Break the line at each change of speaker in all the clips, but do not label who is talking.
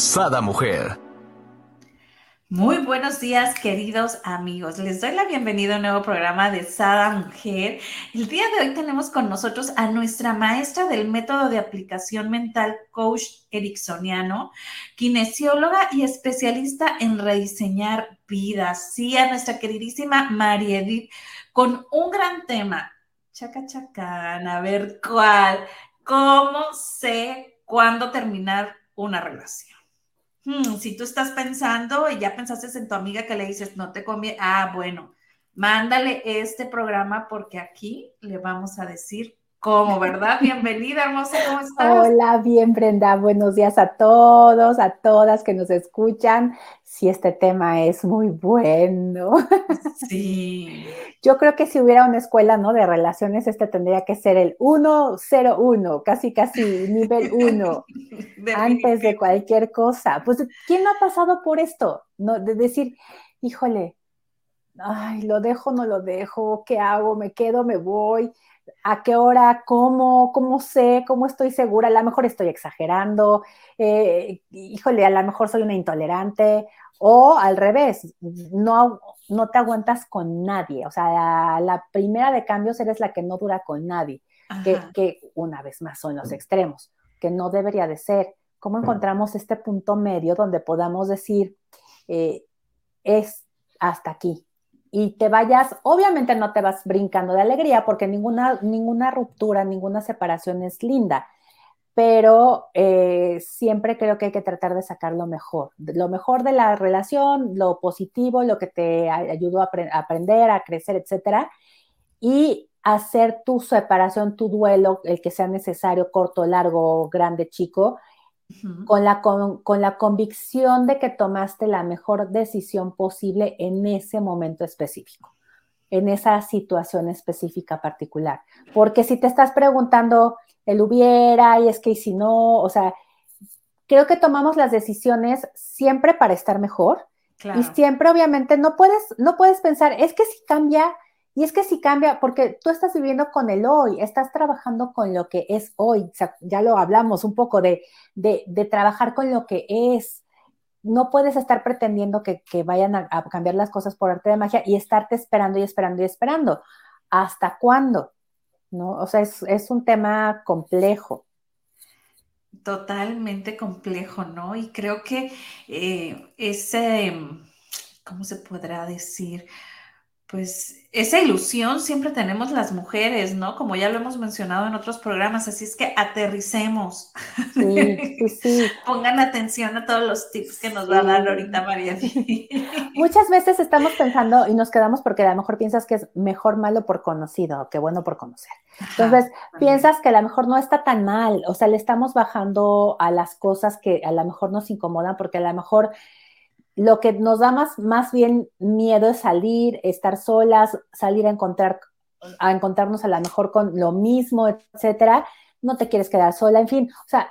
Sada Mujer.
Muy buenos días, queridos amigos. Les doy la bienvenida a un nuevo programa de Sada Mujer. El día de hoy tenemos con nosotros a nuestra maestra del método de aplicación mental, coach ericksoniano, kinesióloga y especialista en rediseñar vidas. Sí, a nuestra queridísima María Edith, con un gran tema. Chaca chacán, a ver cuál. ¿Cómo sé cuándo terminar una relación? Hmm, si tú estás pensando y ya pensaste en tu amiga que le dices, no te conviene, ah, bueno, mándale este programa porque aquí le vamos a decir cómo, ¿verdad? Bienvenida, hermosa, ¿cómo estás?
Hola, bien, Brenda. Buenos días a todos, a todas que nos escuchan. Si este tema es muy bueno.
Sí.
Yo creo que si hubiera una escuela, ¿no? De relaciones, este tendría que ser el 101, casi, casi nivel 1, antes de cualquier cosa. Pues, ¿quién no ha pasado por esto? No, de decir, híjole, ay, lo dejo, no lo dejo, ¿qué hago? ¿Me quedo, me voy? a qué hora, cómo, cómo sé, cómo estoy segura, a lo mejor estoy exagerando, eh, híjole, a lo mejor soy una intolerante, o al revés, no, no te aguantas con nadie, o sea, la, primera de cambios eres la que no dura con nadie, que, una vez más son los extremos, que no debería de ser. ¿Cómo encontramos este punto medio donde podamos decir, eh, es hasta aquí, y te vayas, obviamente no te vas brincando de alegría porque ninguna, ninguna ruptura, ninguna separación es linda, pero eh, siempre creo que hay que tratar de sacar lo mejor, lo mejor de la relación, lo positivo, lo que te ayudó a, aprender, a crecer, etcétera, y hacer tu separación, tu duelo, el que sea necesario, corto, largo, grande, chico, con, la, con, la convicción de que tomaste la mejor decisión posible en ese momento específico, en esa situación específica particular. Porque si te estás preguntando, el hubiera y es que y si no, o sea, creo que tomamos las decisiones siempre para estar mejor. Y siempre, obviamente, no puedes, no puedes pensar, es que si cambia, y es que si cambia, porque tú estás viviendo con el hoy, estás trabajando con lo que es hoy, ya lo hablamos un poco de, de, trabajar con lo que es. No puedes estar pretendiendo que, vayan a, cambiar las cosas por arte de magia y estarte esperando y esperando y esperando. ¿Hasta cuándo? ¿No? O sea, es, un tema complejo.
Totalmente complejo, ¿no? Y creo que eh, ese, ¿cómo se podrá decir? Pues esa ilusión siempre tenemos las mujeres, ¿no? Como ya lo hemos mencionado en otros programas, así es que aterricemos. Sí, sí, Pongan atención a todos los tips que nos va a dar ahorita María.
Muchas veces estamos pensando y nos quedamos porque a lo mejor piensas que es mejor malo por conocido que bueno por conocer. Entonces, piensas que a lo mejor no está tan mal, o sea, le estamos bajando a las cosas que a lo mejor nos incomodan porque a lo mejor lo que nos da más, más bien miedo es salir, estar solas, salir a encontrar, a encontrarnos a lo mejor con lo mismo, etcétera. No te quieres quedar sola, en fin, o sea,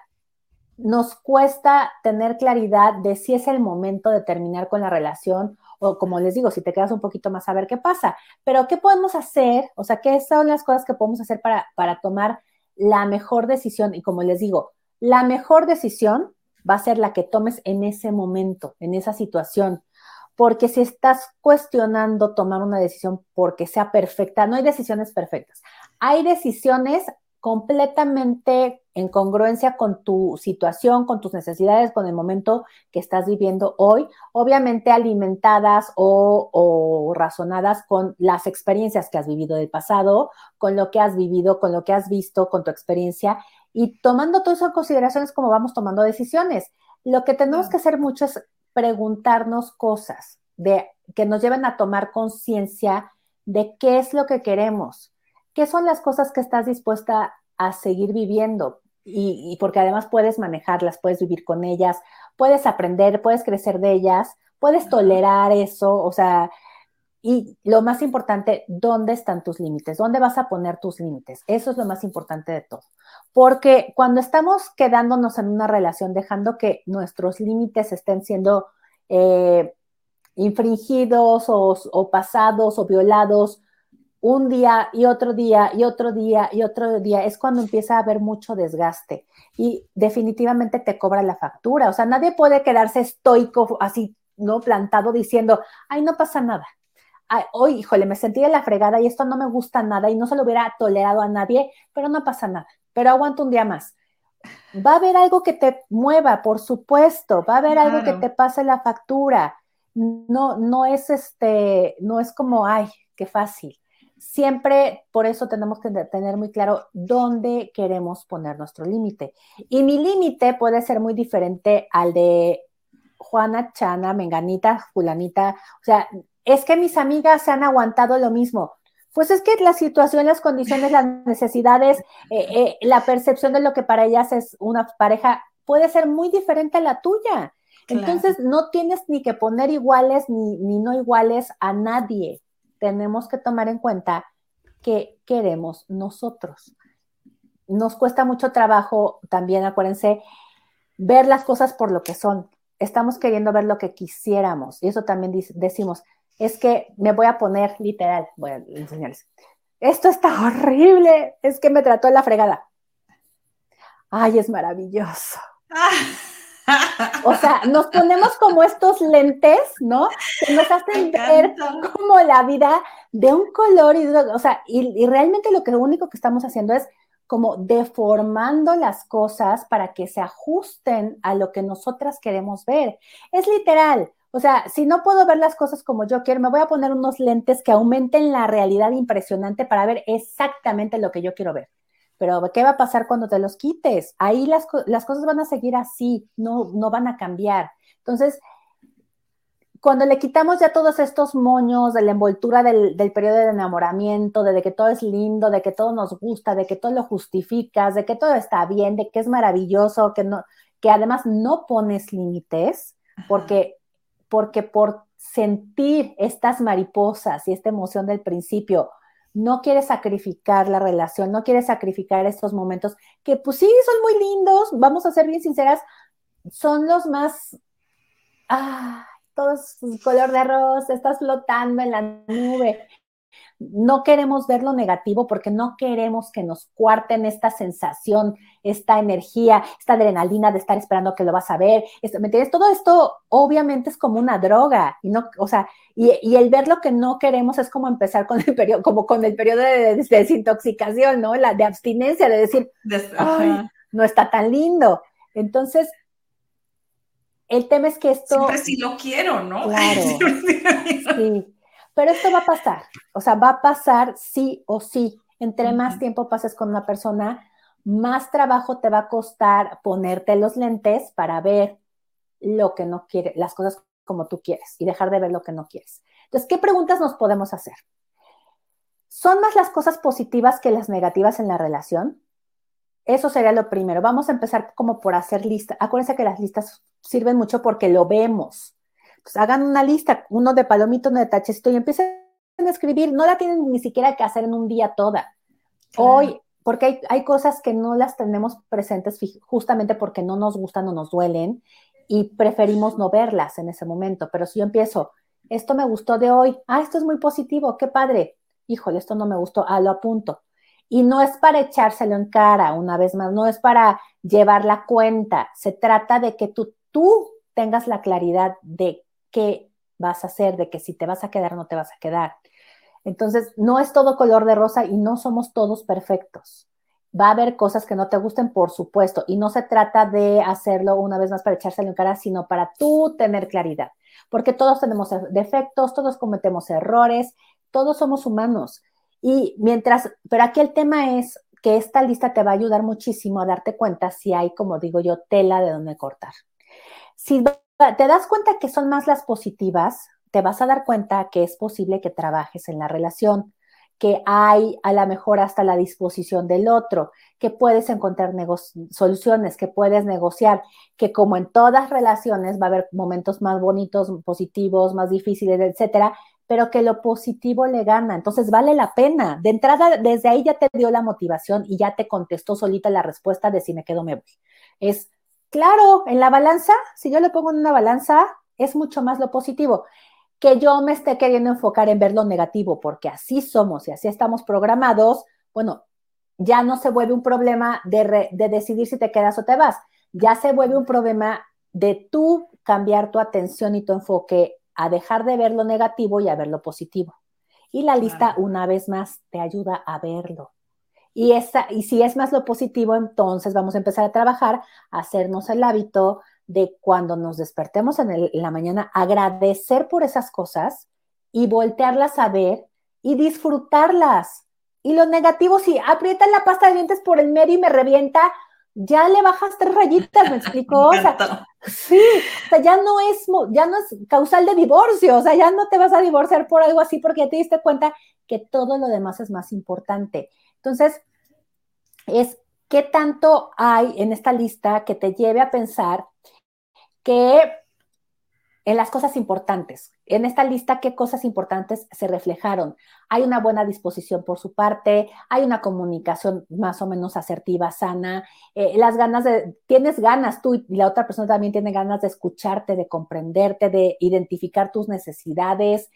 nos cuesta tener claridad de si es el momento de terminar con la relación o como les digo, si te quedas un poquito más a ver qué pasa. Pero ¿qué podemos hacer? O sea, ¿qué son las cosas que podemos hacer para, para tomar la mejor decisión? Y como les digo, la mejor decisión va a ser la que tomes en ese momento, en esa situación. Porque si estás cuestionando tomar una decisión porque sea perfecta, no hay decisiones perfectas. Hay decisiones completamente en congruencia con tu situación, con tus necesidades, con el momento que estás viviendo hoy, obviamente alimentadas o, o, razonadas con las experiencias que has vivido del pasado, con lo que has vivido, con lo que has visto, con tu experiencia y tomando todo eso en consideración es como vamos tomando decisiones. Lo que tenemos que hacer mucho es preguntarnos cosas de, que nos lleven a tomar conciencia de qué es lo que queremos, qué son las cosas que estás dispuesta a seguir viviendo. y, porque además puedes manejarlas, puedes vivir con ellas, puedes aprender, puedes crecer de ellas, puedes tolerar eso, o sea, y lo más importante, ¿dónde están tus límites? ¿Dónde vas a poner tus límites? Eso es lo más importante de todo. Porque cuando estamos quedándonos en una relación, dejando que nuestros límites estén siendo eh, infringidos o, pasados o violados un día y otro día y otro día y otro día, es cuando empieza a haber mucho desgaste y definitivamente te cobra la factura. O sea, nadie puede quedarse estoico así, ¿no? Plantado diciendo, ay, no pasa nada. Ay, hoy, híjole, me sentí de la fregada y esto no me gusta nada y no se lo hubiera tolerado a nadie, pero no pasa nada, pero aguanto un día más. Va a haber algo que te mueva, por supuesto, va a haber algo que te pase la factura. No, no es este, no es como, ay, qué fácil siempre por eso tenemos que tener muy claro dónde queremos poner nuestro límite. Y mi límite puede ser muy diferente al de Juana, Chana, Menganita, Fulanita. O sea, es que mis amigas se han aguantado lo mismo. Pues es que la situación, las condiciones, las necesidades, eh, eh, la percepción de lo que para ellas es una pareja puede ser muy diferente a la tuya. Entonces, no tienes ni que poner iguales ni, ni no iguales a nadie tenemos que tomar en cuenta qué queremos nosotros. Nos cuesta mucho trabajo también, acuérdense, ver las cosas por lo que son. Estamos queriendo ver lo que quisiéramos. Y eso también decimos, es que me voy a poner literal, voy a enseñarles. Esto está horrible, es que me trató la fregada. Ay, es maravilloso. O sea, nos ponemos como estos lentes, ¿no? Que nos hacen ver como la vida de un color y, o sea, y, realmente lo que lo único que estamos haciendo es como deformando las cosas para que se ajusten a lo que nosotras queremos ver. Es literal. O sea, si no puedo ver las cosas como yo quiero, me voy a poner unos lentes que aumenten la realidad impresionante para ver exactamente lo que yo quiero ver. Pero ¿qué va a pasar cuando te los quites? Ahí las, cosas van a seguir así, no, no van a cambiar. Entonces, cuando le quitamos ya todos estos moños de la envoltura del, periodo de enamoramiento, de, que todo es lindo, de que todo nos gusta, de que todo lo justificas, de que todo está bien, de que es maravilloso, que no, que además no pones límites, porque, porque por sentir estas mariposas y esta emoción del principio, no quiere sacrificar la relación, no quiere sacrificar estos momentos que pues sí, son muy lindos, vamos a ser bien sinceras, son los más, ah, todos color de arroz, estás flotando en la nube, no queremos ver lo negativo porque no queremos que nos cuarten esta sensación, esta energía, esta adrenalina de estar esperando que lo vas a ver. ¿Me entiendes? Todo esto obviamente es como una droga y no, o sea, y, el ver lo que no queremos es como empezar con el periodo, como con el periodo de, desintoxicación, ¿no? La de abstinencia, de decir, no está tan lindo. Entonces, el tema es que esto.
Siempre sí lo quiero, ¿no?
Claro. sí. Pero esto va a pasar, o sea, va a pasar sí o sí. Entre más tiempo pases con una persona, más trabajo te va a costar ponerte los lentes para ver lo que no quieres, las cosas como tú quieres y dejar de ver lo que no quieres. Entonces, ¿qué preguntas nos podemos hacer? ¿Son más las cosas positivas que las negativas en la relación? Eso sería lo primero. Vamos a empezar como por hacer lista. Acuérdense que las listas sirven mucho porque lo vemos. Pues, hagan una lista, uno de palomito, uno de tachecito y empiecen a escribir. No la tienen ni siquiera que hacer en un día toda. Hoy, porque hay, cosas que no las tenemos presentes justamente porque no nos gustan o nos duelen y preferimos no verlas en ese momento. Pero si yo empiezo, esto me gustó de hoy, ah, esto es muy positivo, qué padre. Híjole, esto no me gustó, ah, lo apunto. Y no es para echárselo en cara, una vez más, no es para llevar la cuenta, se trata de que tú, tú tengas la claridad de qué vas a hacer, de que si te vas a quedar no te vas a quedar. Entonces, no es todo color de rosa y no somos todos perfectos. Va a haber cosas que no te gusten, por supuesto, y no se trata de hacerlo una vez más para echárselo en cara, sino para tú tener claridad, porque todos tenemos defectos, todos cometemos errores, todos somos humanos. Y mientras, pero aquí el tema es que esta lista te va a ayudar muchísimo a darte cuenta si hay, como digo yo, tela de donde cortar. Si te das cuenta que son más las positivas, te vas a dar cuenta que es posible que trabajes en la relación, que hay a lo mejor hasta la disposición del otro, que puedes encontrar soluciones, que puedes negociar, que como en todas relaciones va a haber momentos más bonitos, positivos, más difíciles, etcétera, pero que lo positivo le gana. Entonces vale la pena. De entrada, desde ahí ya te dio la motivación y ya te contestó solita la respuesta de si me quedo me voy. Es claro, en la balanza, si yo le pongo en una balanza, es mucho más lo positivo que yo me esté queriendo enfocar en ver lo negativo, porque así somos y así estamos programados, bueno, ya no se vuelve un problema de, decidir si te quedas o te vas, ya se vuelve un problema de tú cambiar tu atención y tu enfoque a dejar de ver lo negativo y a ver lo positivo. Y la lista, una vez más, te ayuda a verlo. Y, esa, y si es más lo positivo, entonces vamos a empezar a trabajar, a hacernos el hábito de cuando nos despertemos en, la mañana, agradecer por esas cosas y voltearlas a ver y disfrutarlas. Y lo negativo, si aprieta la pasta de dientes por el medio y me revienta, ya le bajas tres rayitas, ¿me explico? O sea, sí, o sea, ya no es, ya no es causal de divorcio, o sea, ya no te vas a divorciar por algo así porque ya te diste cuenta que todo lo demás es más importante. Entonces, es qué tanto hay en esta lista que te lleve a pensar que en las cosas importantes, en esta lista, qué cosas importantes se reflejaron. Hay una buena disposición por su parte, hay una comunicación más o menos asertiva, sana, eh, las ganas de, tienes ganas tú y la otra persona también tiene ganas de escucharte, de comprenderte, de identificar tus necesidades.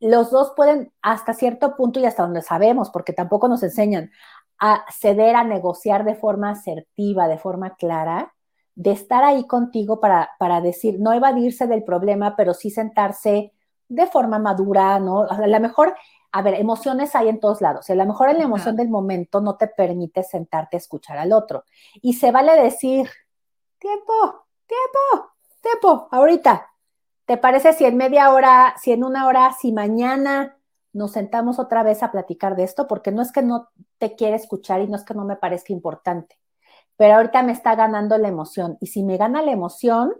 Los dos pueden hasta cierto punto y hasta donde sabemos, porque tampoco nos enseñan a ceder, a negociar de forma asertiva, de forma clara, de estar ahí contigo para, para decir, no evadirse del problema, pero sí sentarse de forma madura, ¿no? A lo mejor, a ver, emociones hay en todos lados. a lo mejor en la emoción del momento no te permite sentarte a escuchar al otro. Y se vale decir, tiempo, tiempo, tiempo, ahorita. ¿Te parece si en media hora, si en una hora, si mañana nos sentamos otra vez a platicar de esto? Porque no es que no te quiera escuchar y no es que no me parezca importante pero ahorita me está ganando la emoción. Y si me gana la emoción,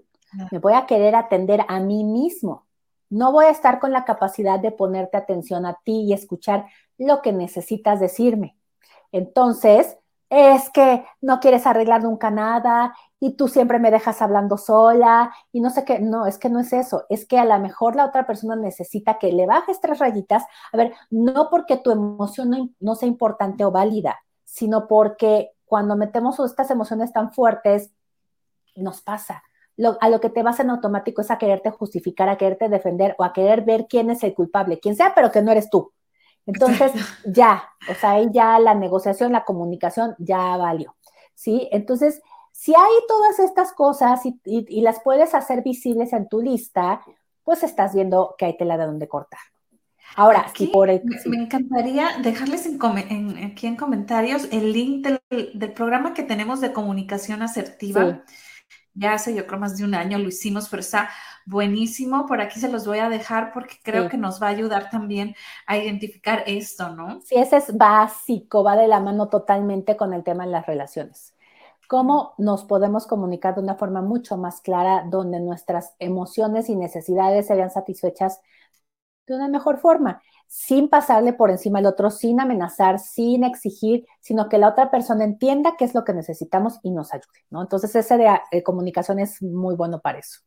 me voy a querer atender a mí mismo. No voy a estar con la capacidad de ponerte atención a ti y escuchar lo que necesitas decirme. Entonces, es que no quieres arreglar nunca nada y tú siempre me dejas hablando sola y no sé qué. No, es que no es eso. Es que a lo mejor la otra persona necesita que le bajes tres rayitas. A ver, no porque tu emoción no, no sea importante o válida, sino porque cuando metemos estas emociones tan fuertes, nos pasa. a lo que te vas en automático es a quererte justificar, a quererte defender o a querer ver quién es el culpable, quien sea, pero que no eres tú. Entonces, ya, o sea, ahí ya la negociación, la comunicación ya valió, ¿sí? Entonces, si hay todas estas cosas y las puedes hacer visibles en tu lista, pues estás viendo que hay tela de donde cortar. Ahora, aquí, por
me, encantaría dejarles en, aquí en comentarios el link del, programa que tenemos de comunicación asertiva. Ya hace yo creo más de un año lo hicimos, pero está buenísimo. Por aquí se los voy a dejar porque creo que nos va a ayudar también a identificar esto, ¿no?
Sí, ese es básico, va de la mano totalmente con el tema de las relaciones. Cómo nos podemos comunicar de una forma mucho más clara, donde nuestras emociones y necesidades se vean satisfechas de una mejor forma, sin pasarle por encima al otro, sin amenazar, sin exigir, sino que la otra persona entienda qué es lo que necesitamos y nos ayude, ¿no? Entonces, ese de, eh, comunicación es muy bueno para eso.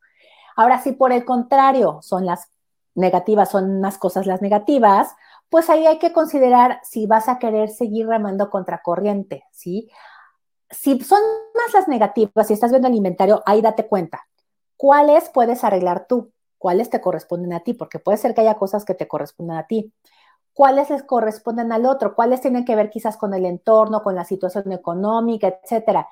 Ahora, si por el contrario son las negativas, son más cosas las negativas, pues ahí hay que considerar si vas a querer seguir remando contracorriente, ¿sí? Si son más las negativas, si estás viendo el inventario, ahí date cuenta. ¿Cuáles puedes arreglar tú? cuáles te corresponden a ti, porque puede ser que haya cosas que te correspondan a ti. ¿Cuáles les corresponden al otro? ¿Cuáles tienen que ver quizás con el entorno, con la situación económica, etcétera?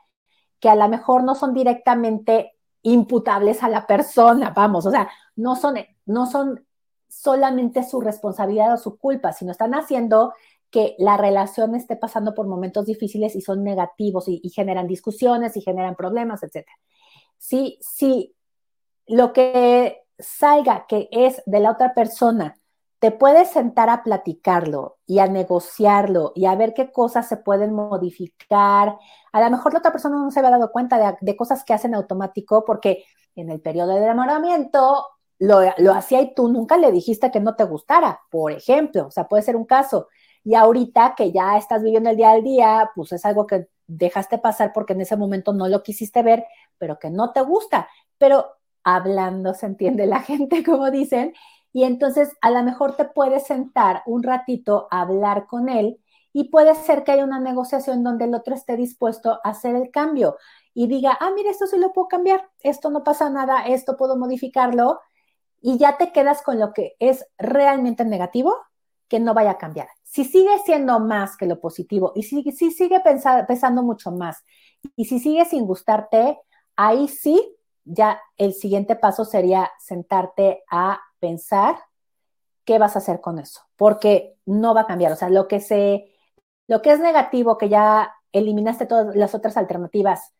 Que a lo mejor no son directamente imputables a la persona, vamos, o sea, no son, no son solamente su responsabilidad o su culpa, sino están haciendo que la relación esté pasando por momentos difíciles y son negativos y, generan discusiones y generan problemas, etcétera. Sí, sí, lo que salga que es de la otra persona, te puedes sentar a platicarlo y a negociarlo y a ver qué cosas se pueden modificar. A lo mejor la otra persona no se había dado cuenta de, cosas que hacen automático porque en el periodo de enamoramiento lo, lo hacía y tú nunca le dijiste que no te gustara, por ejemplo. O sea, puede ser un caso. Y ahorita que ya estás viviendo el día al día, pues es algo que dejaste pasar porque en ese momento no lo quisiste ver, pero que no te gusta. Pero hablando se entiende la gente, como dicen, y entonces a lo mejor te puedes sentar un ratito a hablar con él y puede ser que haya una negociación donde el otro esté dispuesto a hacer el cambio y diga, ah, mira, esto sí lo puedo cambiar, esto no pasa nada, esto puedo modificarlo y ya te quedas con lo que es realmente negativo, que no vaya a cambiar. Si sigue siendo más que lo positivo y si, si sigue pesando mucho más y si sigue sin gustarte, ahí sí ya el siguiente paso sería sentarte a pensar qué vas a hacer con eso, porque no va a cambiar. O sea, lo que se, lo que es negativo, que ya eliminaste todas las otras alternativas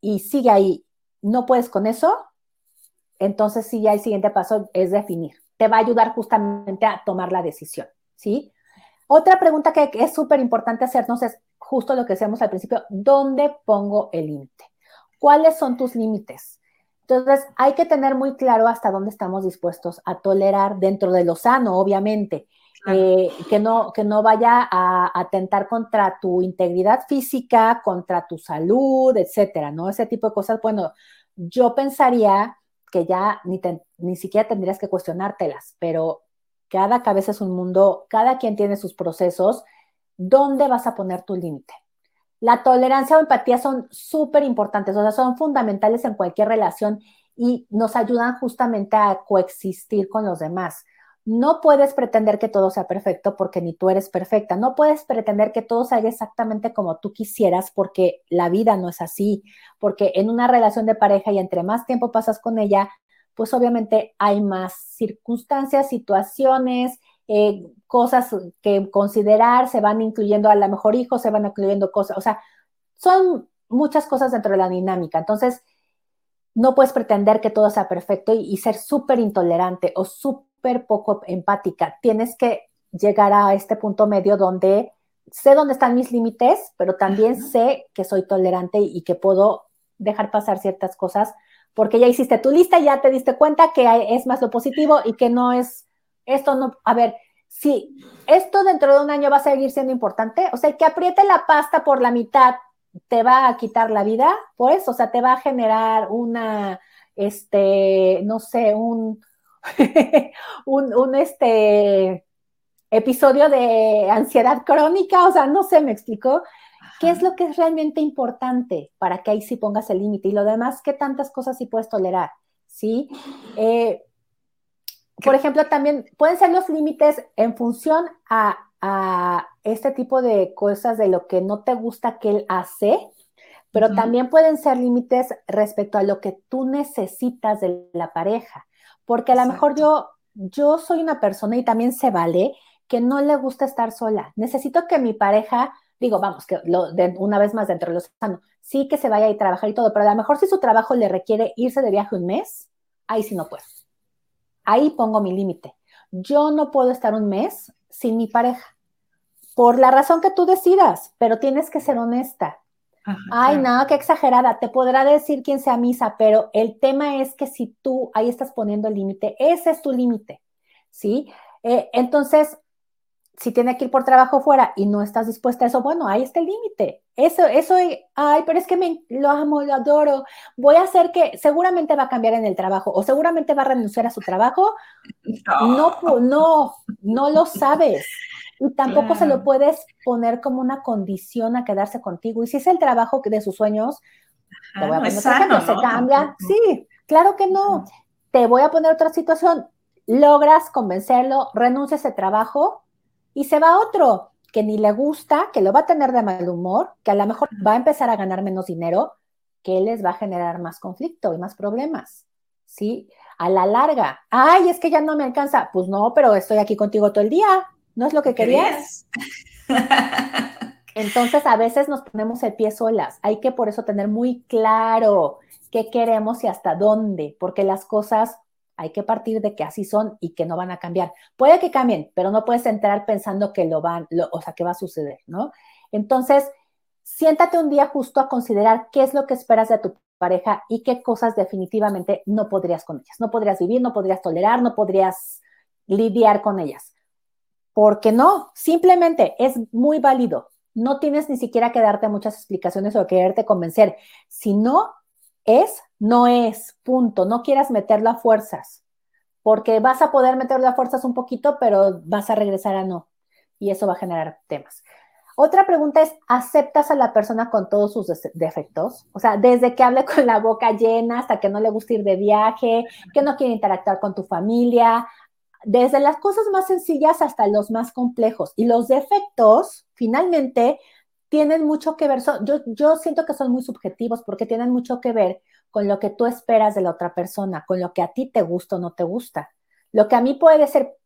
y sigue ahí, no puedes con eso, entonces sí ya el siguiente paso es definir. Te va a ayudar justamente a tomar la decisión, ¿sí? Otra pregunta que, es súper importante hacernos es justo lo que decíamos al principio, ¿dónde pongo el límite? ¿Cuáles son tus límites? Entonces, hay que tener muy claro hasta dónde estamos dispuestos a tolerar dentro de lo sano, obviamente. Eh, que, no, que no vaya a atentar contra tu integridad física, contra tu salud, etcétera, ¿no? Ese tipo de cosas, bueno, yo pensaría que ya ni, ni siquiera tendrías que cuestionártelas, pero cada cabeza es un mundo, cada quien tiene sus procesos, ¿dónde vas a poner tu límite? La tolerancia o empatía son súper importantes, o sea, son fundamentales en cualquier relación y nos ayudan justamente a coexistir con los demás. No puedes pretender que todo sea perfecto porque ni tú eres perfecta. No puedes pretender que todo salga exactamente como tú quisieras porque la vida no es así. Porque en una relación de pareja y entre más tiempo pasas con ella, pues obviamente hay más circunstancias, situaciones, eh, cosas que considerar, se van incluyendo a lo mejor hijos, se van incluyendo cosas, o sea, son muchas cosas dentro de la dinámica. Entonces, no puedes pretender que todo sea perfecto y, ser súper intolerante o súper poco empática. Tienes que llegar a este punto medio donde sé dónde están mis límites, pero también sé que soy tolerante y, que puedo dejar pasar ciertas cosas porque ya hiciste tu lista, ya te diste cuenta que es más lo positivo y que no es esto no, a ver, si esto dentro de un año va a seguir siendo importante, o sea, que apriete la pasta por la mitad te va a quitar la vida, pues, o sea, te va a generar una, este, no sé, un, un, un, este, episodio de ansiedad crónica, o sea, no sé, me explicó. ¿Qué es lo que es realmente importante para que ahí sí pongas el límite? Y lo demás, ¿qué tantas cosas sí puedes tolerar? ¿Sí? Eh, por ejemplo, también pueden ser los límites en función a, este tipo de cosas de lo que no te gusta que él hace, pero también pueden ser límites respecto a lo que tú necesitas de la pareja. Porque a lo mejor yo, yo soy una persona y también se vale que no le gusta estar sola. Necesito que mi pareja, digo, vamos, que lo, de, una vez más dentro de los sano, sí que se vaya a trabajar y todo, pero a lo mejor si su trabajo le requiere irse de viaje un mes, ahí sí no puedo. Ahí pongo mi límite. Yo no puedo estar un mes sin mi pareja, por la razón que tú decidas, pero tienes que ser honesta. Ay, no, qué exagerada. Te podrá decir quién sea misa, pero el tema es que si tú ahí estás poniendo el límite, ese es tu límite, ¿sí? Eh, entonces, si tiene que ir por trabajo fuera y no estás dispuesta a eso, bueno, ahí está el límite. Eso, eso, ay, pero es que me, lo amo, lo adoro. Voy a hacer que seguramente va a cambiar en el trabajo o seguramente va a renunciar a su trabajo. No, no, no, lo sabes. Y tampoco se lo puedes poner como una condición a quedarse contigo. Y si es el trabajo de sus sueños, te voy a poner se cambia. Sí, claro que no. Te voy a poner otra situación. Logras convencerlo, renuncia a ese trabajo y se va otro que ni le gusta, que lo va a tener de mal humor, que a lo mejor va a empezar a ganar menos dinero, que les va a generar más conflicto y más problemas, ¿sí? A la larga, ay, es que ya no me alcanza, pues no, pero estoy aquí contigo todo el día, ¿no es lo que querías? Entonces a veces nos ponemos el pie solas, hay que por eso tener muy claro qué queremos y hasta dónde, porque las cosas hay que partir de que así son y que no van a cambiar. Puede que cambien, pero no puedes entrar pensando que lo van, o sea, que va a suceder, ¿no? Entonces, siéntate un día justo a considerar qué es lo que esperas de tu pareja y qué cosas definitivamente no podrías con ellas. No podrías vivir, no podrías tolerar, no podrías lidiar con ellas. porque no, simplemente es muy válido. No tienes ni siquiera que darte muchas explicaciones o quererte convencer. Si no es, no es, punto. No quieras meterlo a fuerzas, porque vas a poder meterlo a fuerzas un poquito, pero vas a regresar a no. Y eso va a generar temas. Otra pregunta es, ¿aceptas a la persona con todos sus defectos? O sea, desde que hable con la boca llena hasta que no le gusta ir de viaje, que no quiere interactuar con tu familia, desde las cosas más sencillas hasta los más complejos. Y los defectos, finalmente, tienen mucho que ver, yo, yo siento que son muy subjetivos porque tienen mucho que ver con lo que tú esperas de la otra persona, con lo que a ti te gusta o no te gusta. Lo que a mí puede ser,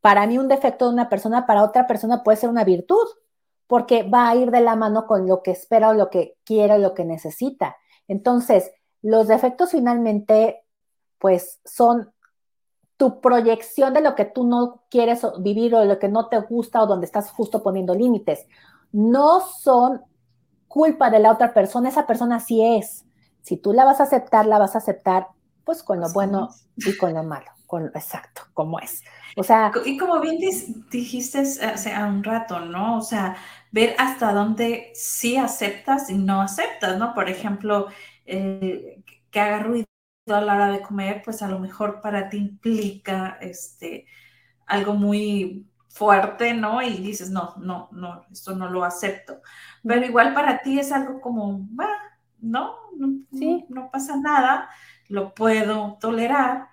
para mí un defecto de una persona, para otra persona puede ser una virtud, porque va a ir de la mano con lo que espera o lo que quiere o lo que necesita. Entonces, los defectos finalmente, pues son tu proyección de lo que tú no quieres vivir o lo que no te gusta o donde estás justo poniendo límites. No son culpa de la otra persona, esa persona sí es. Si tú la vas a aceptar, la vas a aceptar pues con lo bueno y con lo malo, con exacto, como es. O sea,
y como bien dijiste hace un rato, ¿no? O sea, ver hasta dónde sí aceptas y no aceptas, ¿no? Por ejemplo, eh, que haga ruido a la hora de comer, pues a lo mejor para ti implica este, algo muy fuerte, ¿no? Y dices, no, no, no, esto no lo acepto. Pero igual para ti es algo como, no, no, sí. no, pasa nada, lo puedo tolerar.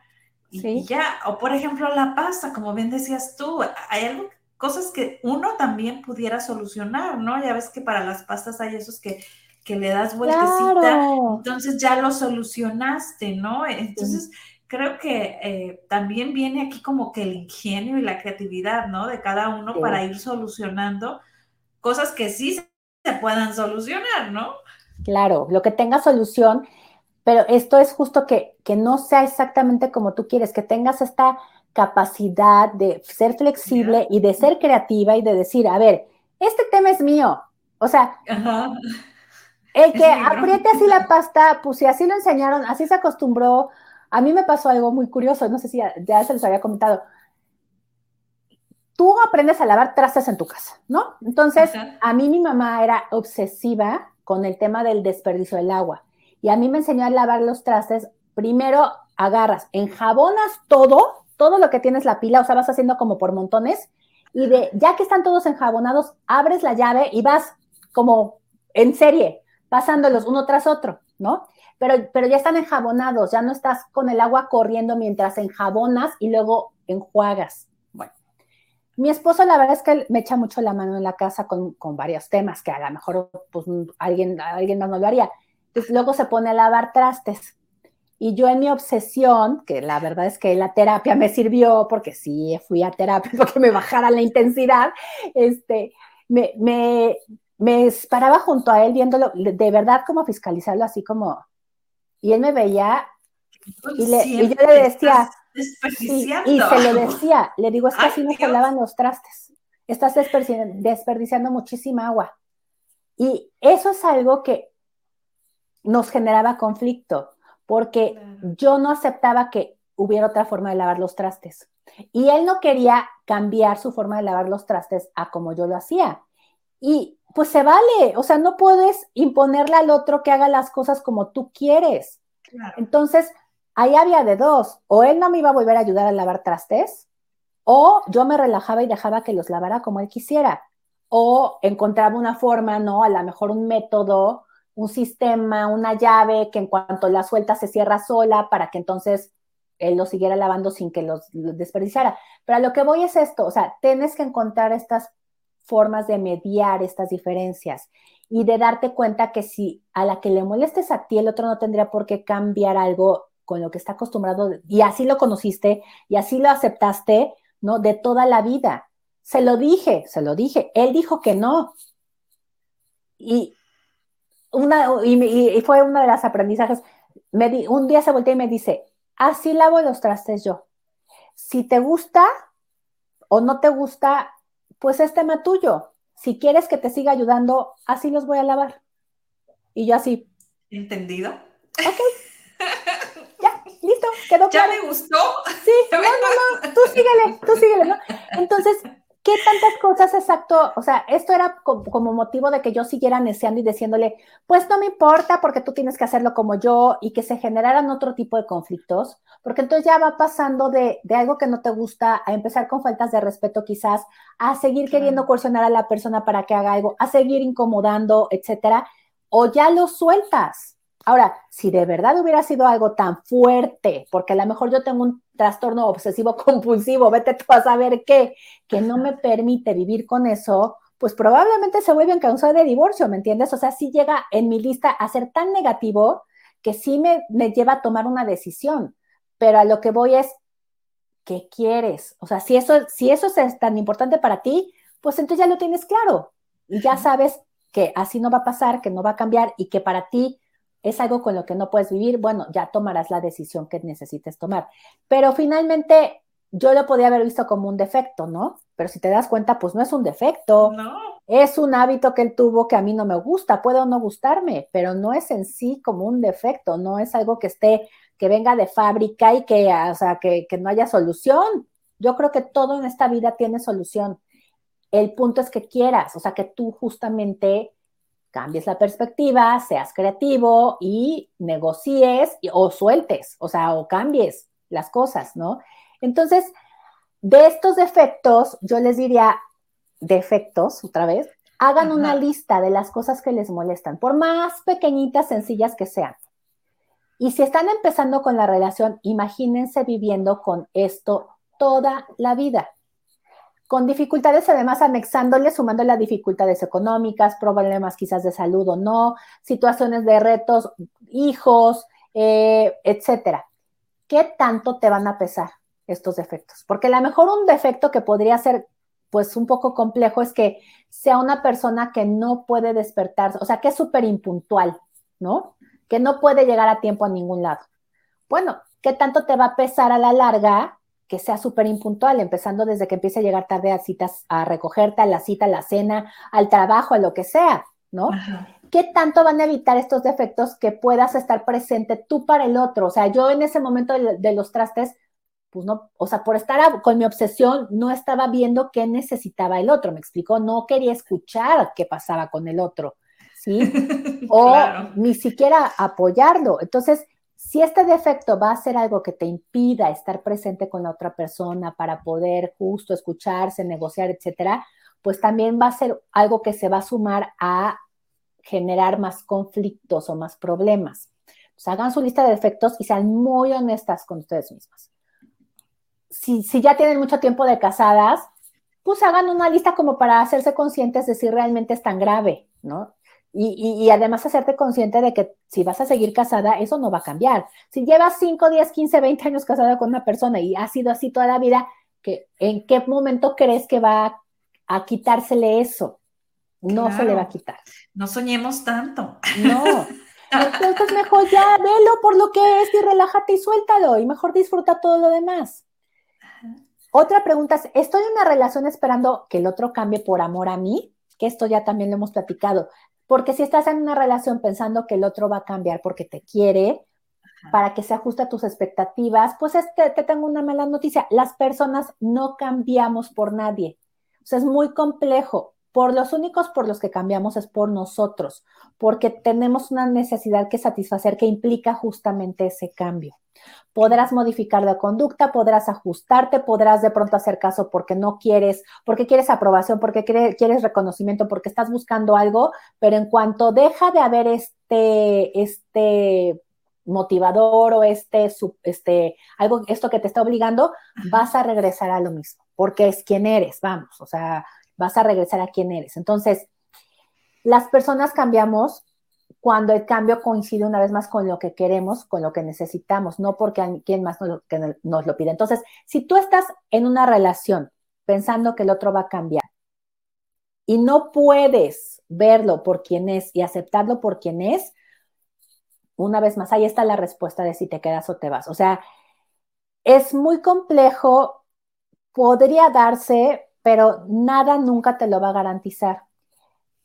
Y ya, o por ejemplo la pasta, como bien decías tú, hay algo, cosas que uno también pudiera solucionar, ¿no? Ya ves que para las pastas hay esos que que le das vueltecita, entonces ya lo solucionaste, ¿no? Entonces, creo que eh, también viene aquí como que el ingenio y la creatividad, ¿no? De cada uno para ir solucionando cosas que sí se puedan solucionar, ¿no?
Claro, lo que tenga solución, pero esto es justo que, que no sea exactamente como tú quieres, que tengas esta capacidad de ser flexible y de ser creativa y de decir, a ver, este tema es mío. O sea, el que apriete así la pasta, pues si así lo enseñaron, así se acostumbró. A mí me pasó algo muy curioso, no sé si ya, se les había comentado. Tú aprendes a lavar trastes en tu casa, ¿no? Entonces, a mí mi mamá era obsesiva con el tema del desperdicio del agua. Y a mí me enseñó a lavar los trastes. Primero agarras, enjabonas todo, todo lo que tienes la pila, o sea, vas haciendo como por montones. Y de, ya que están todos enjabonados, abres la llave y vas como en serie, pasándolos uno tras otro, ¿no? Pero, pero ya están enjabonados, ya no estás con el agua corriendo mientras enjabonas y luego enjuagas. Bueno, mi esposo la verdad es que me echa mucho la mano en la casa con, con varios temas que a lo mejor pues, alguien, alguien más no lo haría. Entonces luego se pone a lavar trastes. Y yo en mi obsesión, que la verdad es que la terapia me sirvió, porque sí fui a terapia porque me bajara la intensidad, este, me, me, me paraba junto a él viéndolo, de verdad como fiscalizarlo así como, y él me veía y, yo le decía, y, se lo decía, le digo, es que así no se lavan los trastes, estás desperdiciando, muchísima agua. Y eso es algo que nos generaba conflicto, porque yo no aceptaba que hubiera otra forma de lavar los trastes. Y él no quería cambiar su forma de lavar los trastes a como yo lo hacía. Y pues se vale, o sea, no puedes imponerle al otro que haga las cosas como tú quieres. Entonces, ahí había de dos, o él no me iba a volver a ayudar a lavar trastes, o yo me relajaba y dejaba que los lavara como él quisiera, o encontraba una forma, ¿no? A lo mejor un método, un sistema, una llave que en cuanto la suelta se cierra sola para que entonces él lo siguiera lavando sin que los, los desperdiciara. Pero a lo que voy es esto, o sea, tienes que encontrar estas formas de mediar estas diferencias y de darte cuenta que si a la que le molestes a ti, el otro no tendría por qué cambiar algo con lo que está acostumbrado y así lo conociste y así lo aceptaste, ¿no? De toda la vida. Se lo dije, se lo dije. Él dijo que no. Y, una, y, fue uno de los aprendizajes. Me un día se volteó y me dice, así lavo los trastes yo. Si te gusta o no te gusta, pues es tema tuyo. Si quieres que te siga ayudando, así los voy a lavar. Y yo así.
¿Entendido?
Ok. ya, listo, quedó
claro. ¿Ya me gustó?
Sí, no, no, no, tú síguele, tú síguele, ¿no? Entonces, ¿Qué tantas cosas exacto? O sea, esto era como, motivo de que yo siguiera neceando y diciéndole, pues no me importa porque tú tienes que hacerlo como yo y que se generaran otro tipo de conflictos, porque entonces ya va pasando de, algo que no te gusta a empezar con faltas de respeto quizás, a seguir queriendo coercionar a la persona para que haga algo, a seguir incomodando, etcétera, o ya lo sueltas Ahora, si de verdad hubiera sido algo tan fuerte, porque a lo mejor yo tengo un trastorno obsesivo compulsivo, vete tú a saber qué, que no me permite vivir con eso, pues probablemente se vuelve en causa de divorcio, ¿me entiendes? O sea, sí llega en mi lista a ser tan negativo que sí me, me lleva a tomar una decisión, pero a lo que voy es, ¿qué quieres? O sea, si eso, si eso es tan importante para ti, pues entonces ya lo tienes claro y ya sabes que así no va a pasar, que no va a cambiar y que para ti es algo con lo que no puedes vivir, bueno, ya tomarás la decisión que necesites tomar. Pero finalmente yo lo podía haber visto como un defecto, ¿no? Pero si te das cuenta, pues no es un defecto. No. Es un hábito que él tuvo que a mí no me gusta, puede o no gustarme, pero no es en sí como un defecto, no es algo que esté, que venga de fábrica y que, o sea, que, que no haya solución. Yo creo que todo en esta vida tiene solución. El punto es que quieras, o sea, que tú justamente cambies la perspectiva, seas creativo y negocies o sueltes, o sea, o cambies las cosas, ¿no? Entonces, de estos defectos, yo les diría, defectos, otra vez, hagan una lista de las cosas que les molestan, por más pequeñitas, sencillas que sean. Y si están empezando con la relación, imagínense viviendo con esto toda la vida con dificultades además anexándole, sumando las dificultades económicas, problemas quizás de salud o no, situaciones de retos, hijos, eh, etcétera. ¿Qué tanto te van a pesar estos defectos? Porque a lo mejor un defecto que podría ser pues un poco complejo es que sea una persona que no puede despertarse, o sea, que es súper impuntual, ¿no? Que no puede llegar a tiempo a ningún lado. Bueno, ¿qué tanto te va a pesar a la larga que sea súper impuntual, empezando desde que empiece a llegar tarde a citas, a recogerte, a la cita, a la cena, al trabajo, a lo que sea, ¿no? ¿Qué tanto van a evitar estos defectos que puedas estar presente tú para el otro? O sea, yo en ese momento de, los trastes, pues no, o sea, por estar con mi obsesión, no estaba viendo qué necesitaba el otro, me explicó, no quería escuchar qué pasaba con el otro, ¿sí? O ni siquiera apoyarlo. Entonces, si este defecto va a ser algo que te impida estar presente con la otra persona para poder justo escucharse, negociar, etcétera, pues también va a ser algo que se va a sumar a generar más conflictos o más problemas. Pues hagan su lista de defectos y sean muy honestas con ustedes mismas. Si, si ya tienen mucho tiempo de casadas, pues hagan una lista como para hacerse conscientes de si realmente es tan grave, ¿no? Y, además hacerte consciente de que si vas a seguir casada, eso no va a cambiar. Si llevas 5, 10, 15, 20 años casada con una persona y ha sido así toda la vida, ¿en qué momento crees que va a, quitársele eso? No se le va a quitar.
No soñemos tanto.
No. Entonces mejor ya velo por lo que es y relájate y suéltalo y mejor disfruta todo lo demás. Otra pregunta es, ¿estoy en una relación esperando que el otro cambie por amor a mí? Que esto ya también lo hemos platicado. Porque si estás en una relación pensando que el otro va a cambiar porque te quiere, para que se ajuste a tus expectativas, pues este, te tengo una mala noticia. Las personas no cambiamos por nadie. O sea, es muy complejo. Por los únicos por los que cambiamos es por nosotros, porque tenemos una necesidad que satisfacer que implica justamente ese cambio. Podrás modificar la conducta, podrás ajustarte, podrás de pronto hacer caso porque no quieres, porque quieres aprobación, porque quieres reconocimiento, porque estás buscando algo, pero en cuanto deja de haber este, este motivador o este, este, algo, esto que te está obligando, vas a regresar a lo mismo, porque es quien eres, vamos, o sea, vas a regresar a quien eres. Entonces, las personas cambiamos cuando el cambio coincide una vez más con lo que queremos, con lo que necesitamos, no porque alguien más nos lo, nos lo pide. Entonces, si tú estás en una relación pensando que el otro va a cambiar y no puedes verlo por quien es y aceptarlo por quien es, una vez más, ahí está la respuesta de si te quedas o te vas. O sea, es muy complejo, podría darse, pero nada nunca te lo va a garantizar.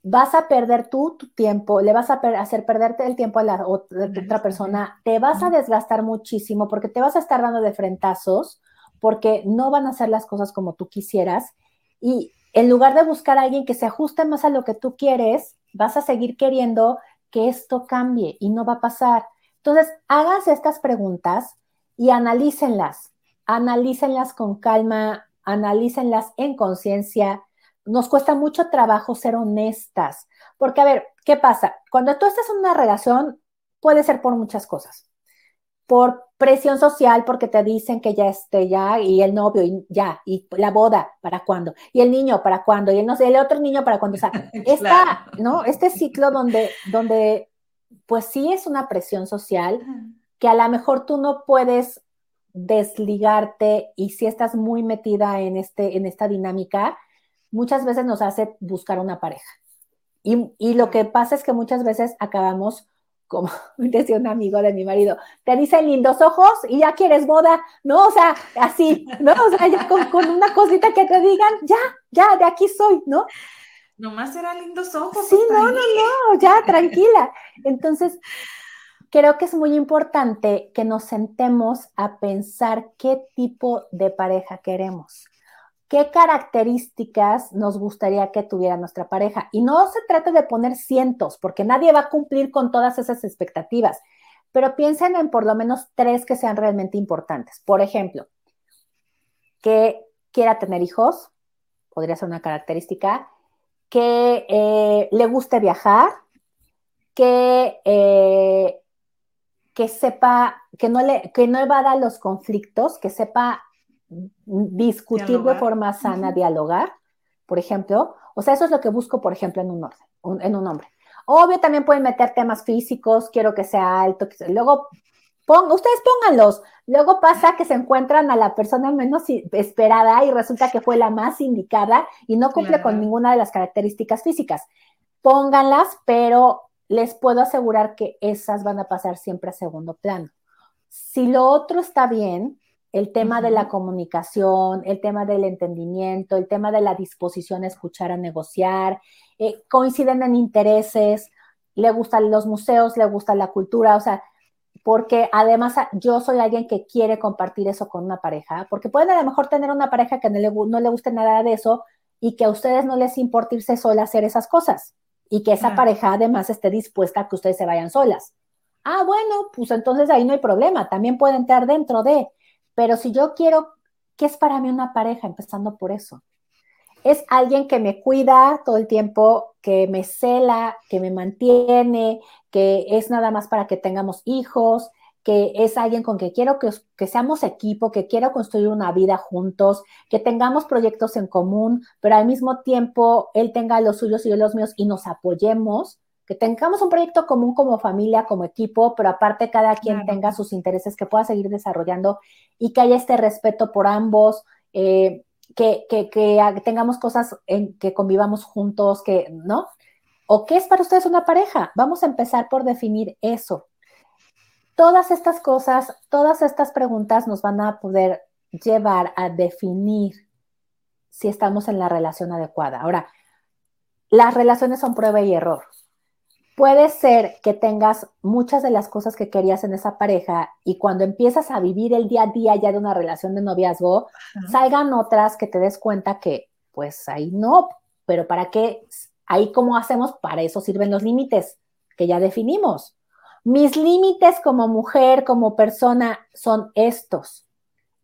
Vas a perder tú tu tiempo, le vas a hacer perderte el tiempo a la otra, persona, te vas a desgastar muchísimo porque te vas a estar dando de frentazos, porque no van a hacer las cosas como tú quisieras Y en lugar de buscar a alguien que se ajuste más a lo que tú quieres, vas a seguir queriendo que esto cambie y no va a pasar. Entonces, háganse estas preguntas y analícenlas, analícenlas con calma, analícenlas en conciencia. Nos cuesta mucho trabajo ser honestas, porque a ver, ¿qué pasa? Cuando tú estás en una relación, puede ser por muchas cosas. Por presión social, porque te dicen que ya esté ya, y el novio, y ya, y la boda, ¿para cuándo? Y el niño, ¿para cuándo? Y el, no sé, el otro niño, ¿para cuándo? O sea, esta, ¿no? Este ciclo donde, donde, pues sí es una presión social, que a lo mejor tú no puedes desligarte y si estás muy metida en, este, en esta dinámica, muchas veces nos hace buscar una pareja. Y, y, lo que pasa es que muchas veces acabamos, como decía un amigo de mi marido, te dicen lindos ojos y ya quieres boda, ¿no? O sea, así, ¿no? O sea, ya con, con una cosita que te digan, ya, ya, de aquí soy, ¿no?
Nomás eran lindos ojos.
Sí, no, no, no, ya, tranquila. Entonces, creo que es muy importante que nos sentemos a pensar qué tipo de pareja queremos, qué características nos gustaría que tuviera nuestra pareja. Y no se trata de poner cientos, porque nadie va a cumplir con todas esas expectativas, pero piensen en por lo menos tres que sean realmente importantes. Por ejemplo, que quiera tener hijos, podría ser una característica, que eh, le guste viajar, que eh, que sepa, que no le, que no evada los conflictos, que sepa discutir de forma sana, dialogar, por ejemplo. O sea, eso es lo que busco, por ejemplo, en un, orden, en un hombre. Obvio, también pueden meter temas físicos, quiero que sea alto, que luego ustedes pónganlos. Luego pasa que se encuentran a la persona menos esperada y resulta que fue la más indicada y no cumple con ninguna de las características físicas. Pónganlas, pero les puedo asegurar que esas van a pasar siempre a segundo plano. Si lo otro está bien, el tema de la comunicación, el tema del entendimiento, el tema de la disposición a escuchar, a negociar, eh, coinciden en intereses, le gustan los museos, le gusta la cultura, o sea, porque además yo soy alguien que quiere compartir eso con una pareja, porque pueden a lo mejor tener una pareja que no le, no le guste nada de eso y que a ustedes no les importe irse sola a hacer esas cosas y que esa pareja además esté dispuesta a que ustedes se vayan solas. Ah, bueno, pues entonces ahí no hay problema, también puede entrar dentro de, pero si yo quiero, ¿qué es para mí una pareja? Empezando por eso. Es alguien que me cuida todo el tiempo, que me cela, que me mantiene, que es nada más para que tengamos hijos, que es alguien con que quiero que, que, seamos equipo, que quiero construir una vida juntos, que tengamos proyectos en común, pero al mismo tiempo él tenga los suyos y yo los míos y nos apoyemos, que tengamos un proyecto común como familia, como equipo, pero aparte cada quien tenga sus intereses que pueda seguir desarrollando y que haya este respeto por ambos, eh, que, que, que, tengamos cosas en que convivamos juntos, que, ¿no? ¿O qué es para ustedes una pareja? Vamos a empezar por definir eso. Todas estas cosas, todas estas preguntas nos van a poder llevar a definir si estamos en la relación adecuada. Ahora, las relaciones son prueba y error. Puede ser que tengas muchas de las cosas que querías en esa pareja y cuando empiezas a vivir el día a día ya de una relación de noviazgo, salgan otras que te des cuenta que pues ahí no, pero ¿para qué? Ahí cómo hacemos, para eso sirven los límites que ya definimos. Mis límites como mujer, como persona, son estos.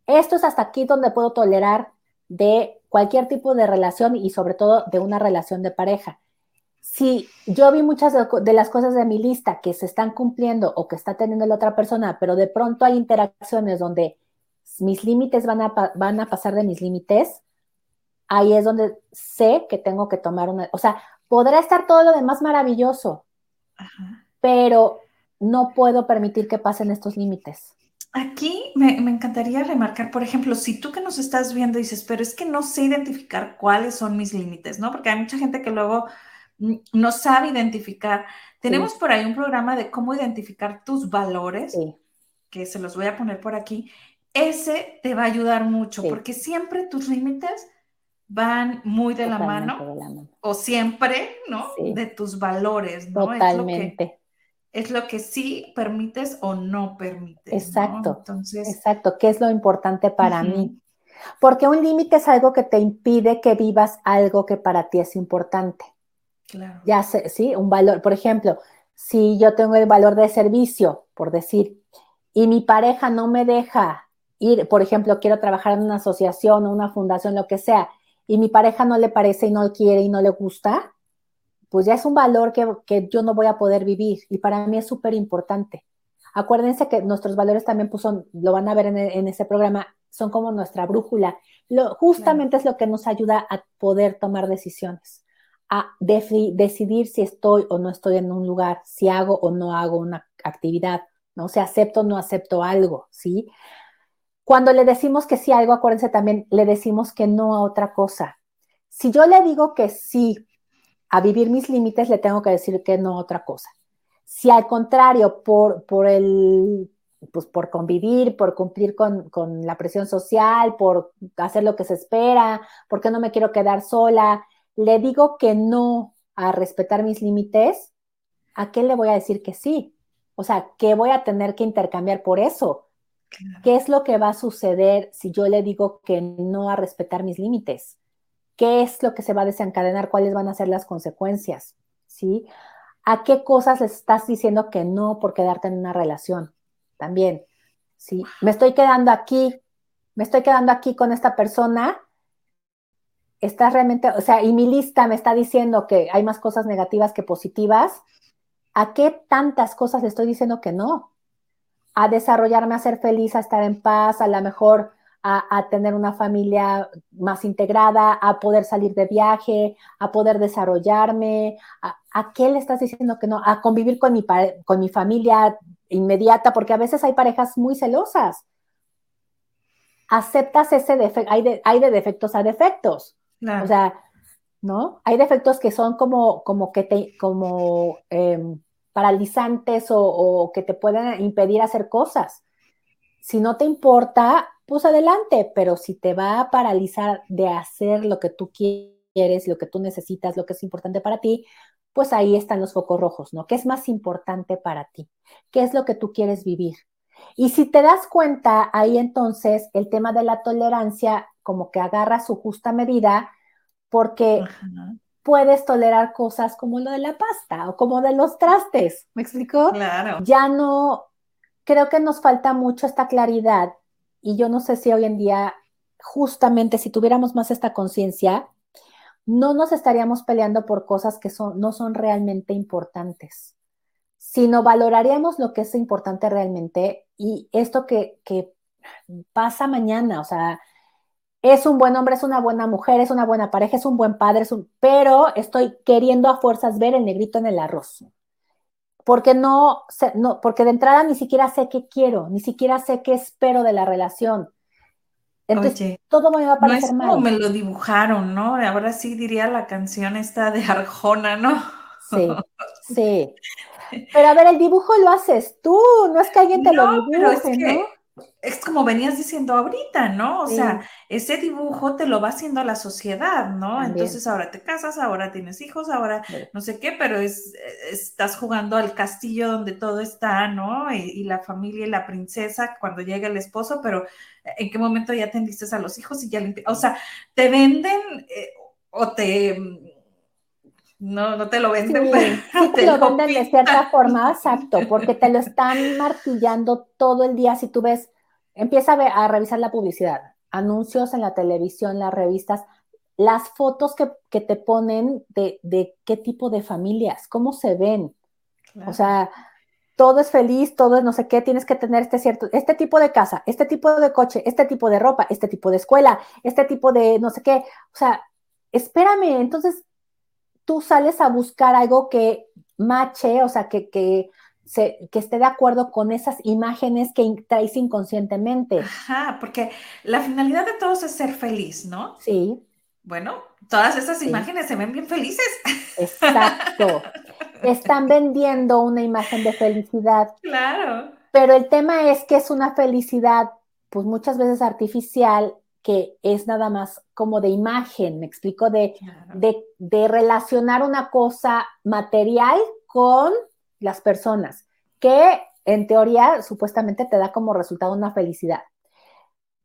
Esto es hasta aquí donde puedo tolerar de cualquier tipo de relación y sobre todo de una relación de pareja. Si yo vi muchas de las cosas de mi lista que se están cumpliendo o que está teniendo la otra persona, pero de pronto hay interacciones donde mis límites van a, van a pasar de mis límites, ahí es donde sé que tengo que tomar una, o sea, podrá estar todo lo demás maravilloso, pero no puedo permitir que pasen estos límites.
Aquí me, encantaría remarcar, por ejemplo, si tú que nos estás viendo dices, pero es que no sé identificar cuáles son mis límites, ¿no? Porque hay mucha gente que luego no sabe identificar. Tenemos por ahí un programa de cómo identificar tus valores, que se los voy a poner por aquí. Ese te va a ayudar mucho, porque siempre tus límites van muy de la, mano, o siempre, ¿no? De tus valores, ¿no?
Totalmente
es lo que sí permites o no permites.
Exacto. Entonces, exacto, ¿qué es lo importante para mí? Porque un límite es algo que te impide que vivas algo que para ti es importante. Claro. Ya sé, sí, un valor, por ejemplo, si yo tengo el valor de servicio, por decir, y mi pareja no me deja ir, por ejemplo, quiero trabajar en una asociación o una fundación, lo que sea, y mi pareja no le parece y no quiere y no le gusta, pues ya es un valor que, yo no voy a poder vivir y para mí es súper importante. Acuérdense que nuestros valores también pues son, lo van a ver en, ese programa, son como nuestra brújula. Lo, justamente es lo que nos ayuda a poder tomar decisiones, a decidir si estoy o no estoy en un lugar, si hago o no hago una actividad, ¿no? Si acepto o no acepto algo, ¿sí? Cuando le decimos que sí a algo, acuérdense también, le decimos que no a otra cosa. Si yo le digo que sí a vivir mis límites, le tengo que decir que no a otra cosa. Si al contrario, por, por el pues por convivir, por cumplir con, con, la presión social, por hacer lo que se espera, porque no me quiero quedar sola, le digo que no a respetar mis límites, ¿a qué le voy a decir que sí? O sea, ¿qué voy a tener que intercambiar por eso? ¿Qué es lo que va a suceder si yo le digo que no a respetar mis límites? ¿Qué es lo que se va a desencadenar? ¿Cuáles van a ser las consecuencias? ¿Sí? ¿A qué cosas le estás diciendo que no por quedarte en una relación? También, ¿sí? Me estoy quedando aquí, me estoy quedando aquí con esta persona. Estás realmente, o sea, y mi lista me está diciendo que hay más cosas negativas que positivas. ¿A qué tantas cosas le estoy diciendo que no? a desarrollarme, a ser feliz, a estar en paz, a lo mejor a, tener una familia más integrada, a poder salir de viaje, a poder desarrollarme. ¿A, qué le estás diciendo que no? A convivir con mi, con mi familia inmediata, porque a veces hay parejas muy celosas. Aceptas ese defecto, hay de, hay de defectos a defectos. O sea, ¿no? Hay defectos que son como, como que te, como em, paralizantes o, que te pueden impedir hacer cosas. Si no te importa, pues adelante, pero si te va a paralizar de hacer lo que tú quieres, lo que tú necesitas, lo que es importante para ti, pues ahí están los focos rojos, ¿no? ¿Qué es más importante para ti? ¿Qué es lo que tú quieres vivir? Y si te das cuenta, ahí entonces el tema de la tolerancia como que agarra su justa medida, porque puedes tolerar cosas como lo de la pasta o como de los trastes. ¿Me explicó?
Claro.
Ya no, creo que nos falta mucho esta claridad y yo no sé si hoy en día, justamente si tuviéramos más esta conciencia, no nos estaríamos peleando por cosas que son, no son realmente importantes, sino valoraríamos lo que es importante realmente y esto que, pasa mañana, o sea, es un buen hombre, es una buena mujer, es una buena pareja, es un buen padre, es un... pero estoy queriendo a fuerzas ver el negrito en el arroz. Porque no, no, porque de entrada ni siquiera sé qué quiero, ni siquiera sé qué espero de la relación. Entonces, todo me va a parecer
no es como me lo dibujaron, ¿no? Ahora sí diría la canción esta de Arjona, ¿no?
Sí, sí. Pero a ver, el dibujo lo haces tú, no es que alguien te lo dibuje, ¿no?
Es como venías diciendo ahorita, ¿no? O sea, ese dibujo te lo va haciendo la sociedad, ¿no? Entonces ahora te casas, ahora tienes hijos, ahora no sé qué, pero es, estás jugando al castillo donde todo está, ¿no? Y, la familia y la princesa cuando llega el esposo, pero ¿en qué momento ya atendiste a los hijos y ya O sea, te venden eh, o te... No, no te lo venden.
Sí, te, lo venden de cierta forma, exacto, porque te lo están martillando todo el día. Si tú ves Empieza a, revisar la publicidad, anuncios en la televisión, las revistas, las fotos que, te ponen de, qué tipo de familias, cómo se ven. O sea, todo es feliz, todo es no sé qué, tienes que tener este cierto, este tipo de casa, este tipo de coche, este tipo de ropa, este tipo de escuela, este tipo de no sé qué. O sea, espérame, entonces tú sales a buscar algo que mache, o sea, que, que que esté de acuerdo con esas imágenes que traes inconscientemente.
Ajá, porque la finalidad de todos es ser feliz, ¿no?
Sí.
Bueno, todas esas imágenes se ven bien felices.
Exacto. Están vendiendo una imagen de felicidad.
Claro.
Pero el tema es que es una felicidad, pues muchas veces artificial, que es nada más como de imagen, me explico, de, de, de relacionar una cosa material con las personas, que en teoría supuestamente te da como resultado una felicidad.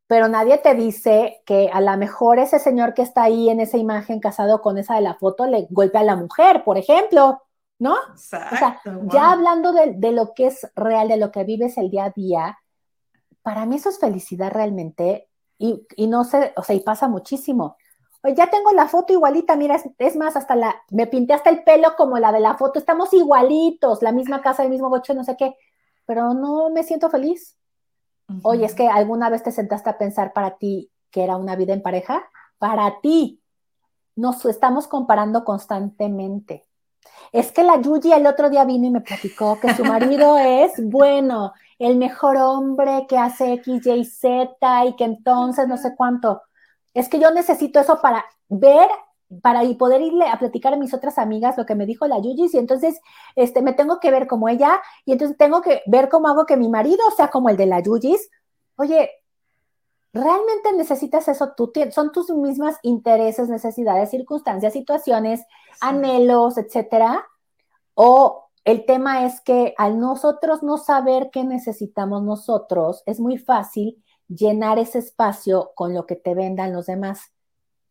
pero nadie te dice que a lo mejor ese señor que está ahí en esa imagen casado con esa de la foto le golpea a la mujer, por ejemplo, ¿no? Exacto, o sea, ya hablando de, de, lo que es real, de lo que vives el día a día, para mí eso es felicidad realmente y, y no sé, o sea, y pasa muchísimo. Oye, ya tengo la foto igualita, mira, es, más, hasta la, me pinté hasta el pelo como la de la foto, estamos igualitos, la misma casa, el mismo coche, no sé qué, pero no me siento feliz. Oye, es que alguna vez te sentaste a pensar para ti que era una vida en pareja. Para ti. Nos estamos comparando constantemente. Es que la Yuji el otro día vino y me platicó que su marido es bueno, el mejor hombre que hace X, Y, Z y que entonces no sé cuánto. Es que yo necesito eso para ver para poder irle a platicar a mis otras amigas lo que me dijo la Yuji, y entonces este, me tengo que ver como ella, y entonces tengo que ver cómo hago que mi marido sea como el de la Yuyis. Oye, ¿realmente necesitas eso tú? Son tus mismas intereses, necesidades, circunstancias, situaciones, anhelos, etcétera. O el tema es que al nosotros no saber qué necesitamos nosotros, es muy fácil llenar ese espacio con lo que te vendan los demás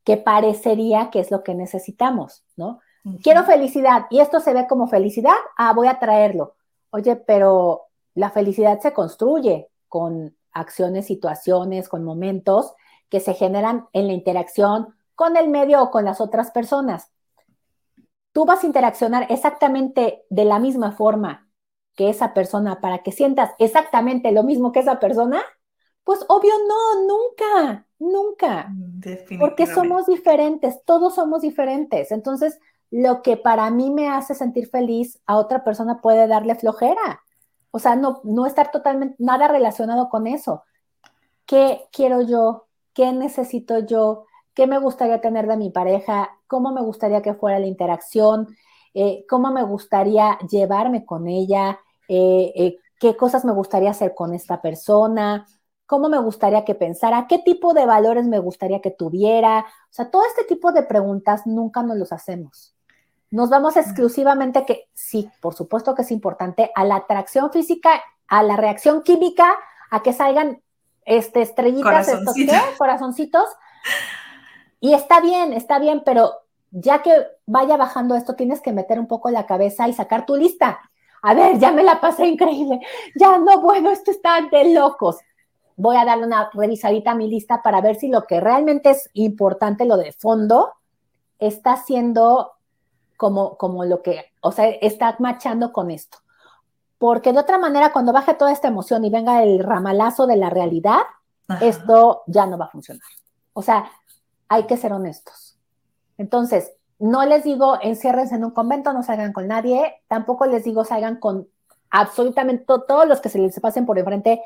que parecería que es lo que necesitamos, ¿no? Quiero felicidad y esto se ve como felicidad, ah, voy a traerlo. Oye, pero la felicidad se construye con acciones, situaciones, con momentos que se generan en la interacción con el medio o con las otras personas. Tú vas a interaccionar exactamente de la misma forma que esa persona para que sientas exactamente lo mismo que esa persona. Pues obvio no, nunca, nunca. Porque somos diferentes, todos somos diferentes. Entonces, lo que para mí me hace sentir feliz, a otra persona puede darle flojera. O sea, no, no estar totalmente nada relacionado con eso. ¿Qué quiero yo? ¿Qué necesito yo? ¿Qué me gustaría tener de mi pareja? ¿Cómo me gustaría que fuera la interacción? Eh, ¿Cómo me gustaría llevarme con ella? Eh, eh, ¿Qué cosas me gustaría hacer con esta persona? Cómo me gustaría que pensara, qué tipo de valores me gustaría que tuviera. O sea, todo este tipo de preguntas nunca nos los hacemos. Nos vamos exclusivamente que, sí, por supuesto que es importante, a la atracción física, a la reacción química, a que salgan este, estrellitas, estos, ¿qué? corazoncitos. Y está bien, está bien, pero ya que vaya bajando esto, tienes que meter un poco la cabeza y sacar tu lista. A ver, ya me la pasé increíble. Ya no, bueno, esto está de locos voy a darle una revisadita a mi lista para ver si lo que realmente es importante, lo de fondo, está siendo como, como lo que, o sea, está machando con esto. Porque de otra manera, cuando baje toda esta emoción y venga el ramalazo de la realidad, esto ya no va a funcionar. O sea, hay que ser honestos. Entonces, no les digo enciérrense en un convento, no salgan con nadie, tampoco les digo salgan con absolutamente todos los que se les pasen por enfrente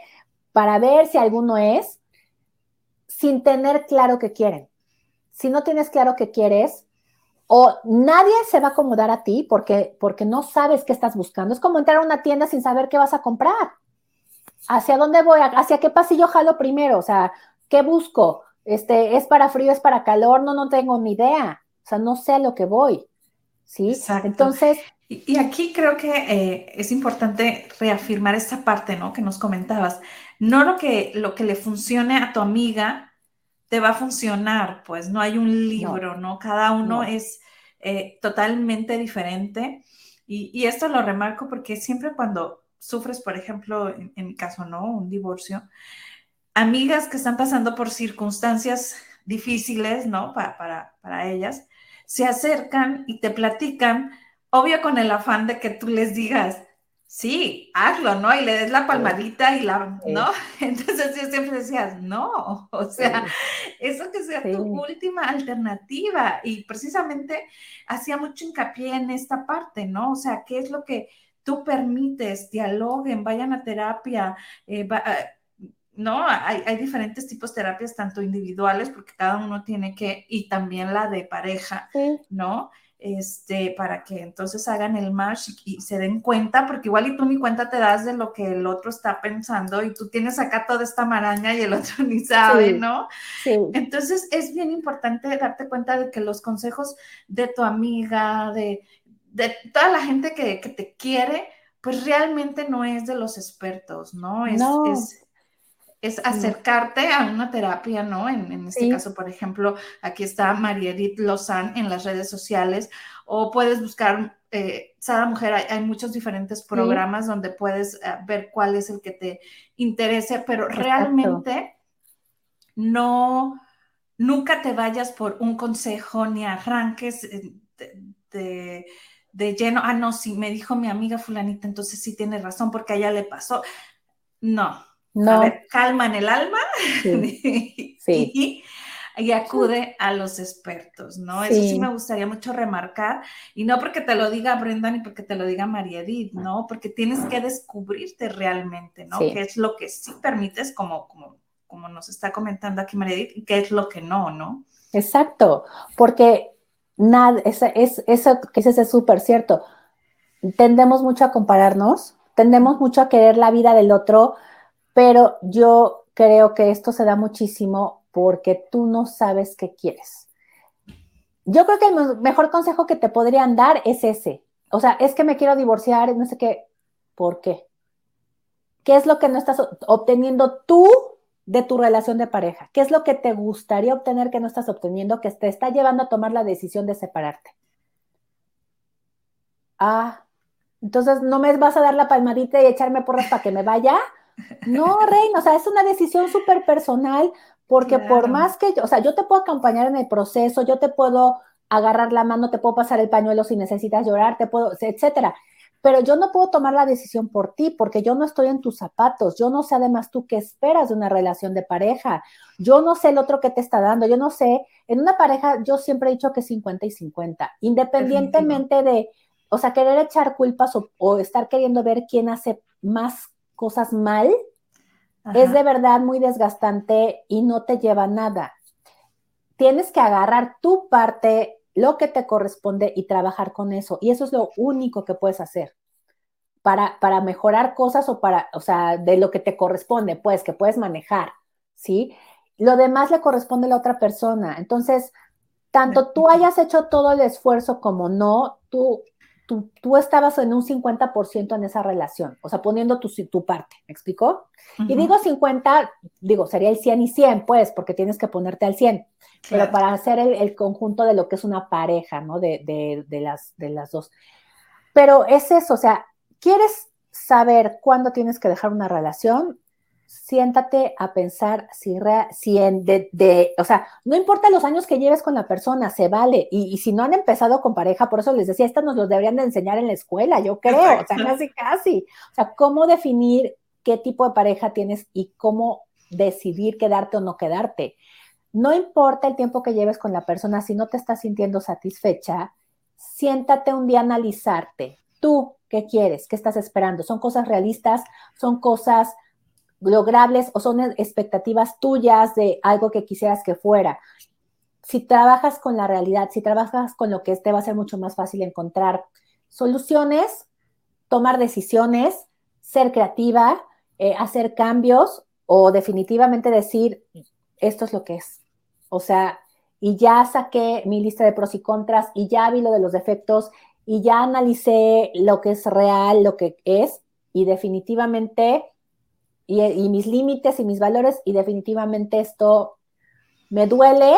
para ver si alguno es, sin tener claro qué quieren. Si no tienes claro qué quieres, o nadie se va a acomodar a ti porque, porque no sabes qué estás buscando. Es como entrar a una tienda sin saber qué vas a comprar. ¿Hacia dónde voy? ¿Hacia qué pasillo jalo primero? O sea, ¿qué busco? Este, ¿Es para frío? ¿Es para calor? No, no tengo ni idea. O sea, no sé a lo que voy. ¿Sí? Entonces.
Y, aquí creo que eh, es importante reafirmar esta parte, ¿no? Que nos comentabas no lo que, lo que le funcione a tu amiga te va a funcionar, pues no hay un libro, ¿no? Cada uno es eh, totalmente diferente. Y, esto lo remarco porque siempre cuando sufres, por ejemplo, en, mi caso, ¿no? Un divorcio, amigas que están pasando por circunstancias difíciles, ¿no? Para, para, para ellas, se acercan y te platican, obvio con el afán de que tú les digas, sí, hazlo, ¿no? Y le des la palmadita y la, ¿no? Entonces yo siempre decía, no, o sea, eso que sea tu última alternativa. Y precisamente hacía mucho hincapié en esta parte, ¿no? O sea, ¿qué es lo que tú permites? Dialoguen, vayan a terapia, eh, eh, ¿no? Hay, hay, diferentes tipos de terapias, tanto individuales, porque cada uno tiene que, y también la de pareja, ¿no? Este, para que entonces hagan el match y, se den cuenta, porque igual y tú ni cuenta te das de lo que el otro está pensando y tú tienes acá toda esta maraña y el otro ni sabe, ¿no? Sí. Entonces es bien importante darte cuenta de que los consejos de tu amiga, de, de toda la gente que, que, te quiere, pues realmente no es de los expertos, ¿no? Es, es es acercarte a una terapia, ¿no? En, este caso, por ejemplo, aquí está María Edith Lozán en las redes sociales, o puedes buscar eh, Sada Mujer, hay, muchos diferentes programas donde puedes eh, ver cuál es el que te interese, pero realmente no, nunca te vayas por un consejo ni arranques eh, de, de, lleno, ah, no, sí, me dijo mi amiga fulanita, entonces sí tiene razón porque a ella le pasó. No, no. Ver, calma en el alma sí. Y, acude a los expertos, ¿no? Eso sí me gustaría mucho remarcar, y no porque te lo diga Brenda ni porque te lo diga María Edith, ¿no? Porque tienes que descubrirte realmente, ¿no? ¿Qué es lo que sí permites, como, como, como nos está comentando aquí María Edith, y qué es lo que no, ¿no?
Exacto, porque nada, es, es, eso que es súper cierto. Tendemos mucho a compararnos, tendemos mucho a querer la vida del otro, pero yo creo que esto se da muchísimo porque tú no sabes qué quieres. Yo creo que el mejor consejo que te podrían dar es ese. O sea, es que me quiero divorciar, no sé qué. ¿Por qué? ¿Qué es lo que no estás obteniendo tú de tu relación de pareja? ¿Qué es lo que te gustaría obtener que no estás obteniendo, que te está llevando a tomar la decisión de separarte? Ah, entonces no me vas a dar la palmadita y echarme porras para que me vaya. No, Reina, o sea, es una decisión súper personal, porque por más que, o sea, yo te puedo acompañar en el proceso, yo te puedo agarrar la mano, te puedo pasar el pañuelo si necesitas llorar, te puedo, etcétera. Pero yo no puedo tomar la decisión por ti porque yo no estoy en tus zapatos. Yo no sé además tú qué esperas de una relación de pareja. Yo no sé el otro que te está dando. Yo no sé. En una pareja yo siempre he dicho que 50 y 50. Independientemente de, o sea, querer echar culpas o, o estar queriendo ver quién hace más cosas mal, es de verdad muy desgastante y no te lleva a nada. Tienes que agarrar tu parte, lo que te corresponde y trabajar con eso. Y eso es lo único que puedes hacer para, para mejorar cosas o para, o sea, de lo que te corresponde, pues, que puedes manejar, ¿sí? Lo demás le corresponde a la otra persona. Entonces, tanto tú hayas hecho todo el esfuerzo como no, tú tú, estabas en un 50% en esa relación, o sea, poniendo tu, tu parte, ¿me explicó? Y digo 50, digo, sería el 100 y 100, pues, porque tienes que ponerte al 100, pero para hacer el, conjunto de lo que es una pareja, ¿no? De, de, de, las, de las dos. Pero es eso, o sea, ¿quieres saber cuándo tienes que dejar una relación? Siéntate a pensar si, si en de, o sea, no importa los años que lleves con la persona, se vale. Y, si no han empezado con pareja, por eso les decía, esto nos lo deberían de enseñar en la escuela, yo creo, o sea, casi, casi. O sea, cómo definir qué tipo de pareja tienes y cómo decidir quedarte o no quedarte. No importa el tiempo que lleves con la persona, si no te estás sintiendo satisfecha, siéntate un día a analizarte. Tú, ¿qué quieres? ¿Qué estás esperando? ¿Son cosas realistas? ¿Son cosas logrables o son expectativas tuyas de algo que quisieras que fuera. Si trabajas con la realidad, si trabajas con lo que es, te va a ser mucho más fácil encontrar soluciones, tomar decisiones, ser creativa, eh, hacer cambios o definitivamente decir, esto es lo que es. O sea, y ya saqué mi lista de pros y contras y ya vi lo de los defectos y ya analicé lo que es real, lo que es y definitivamente y, mis límites y mis valores y definitivamente esto me duele,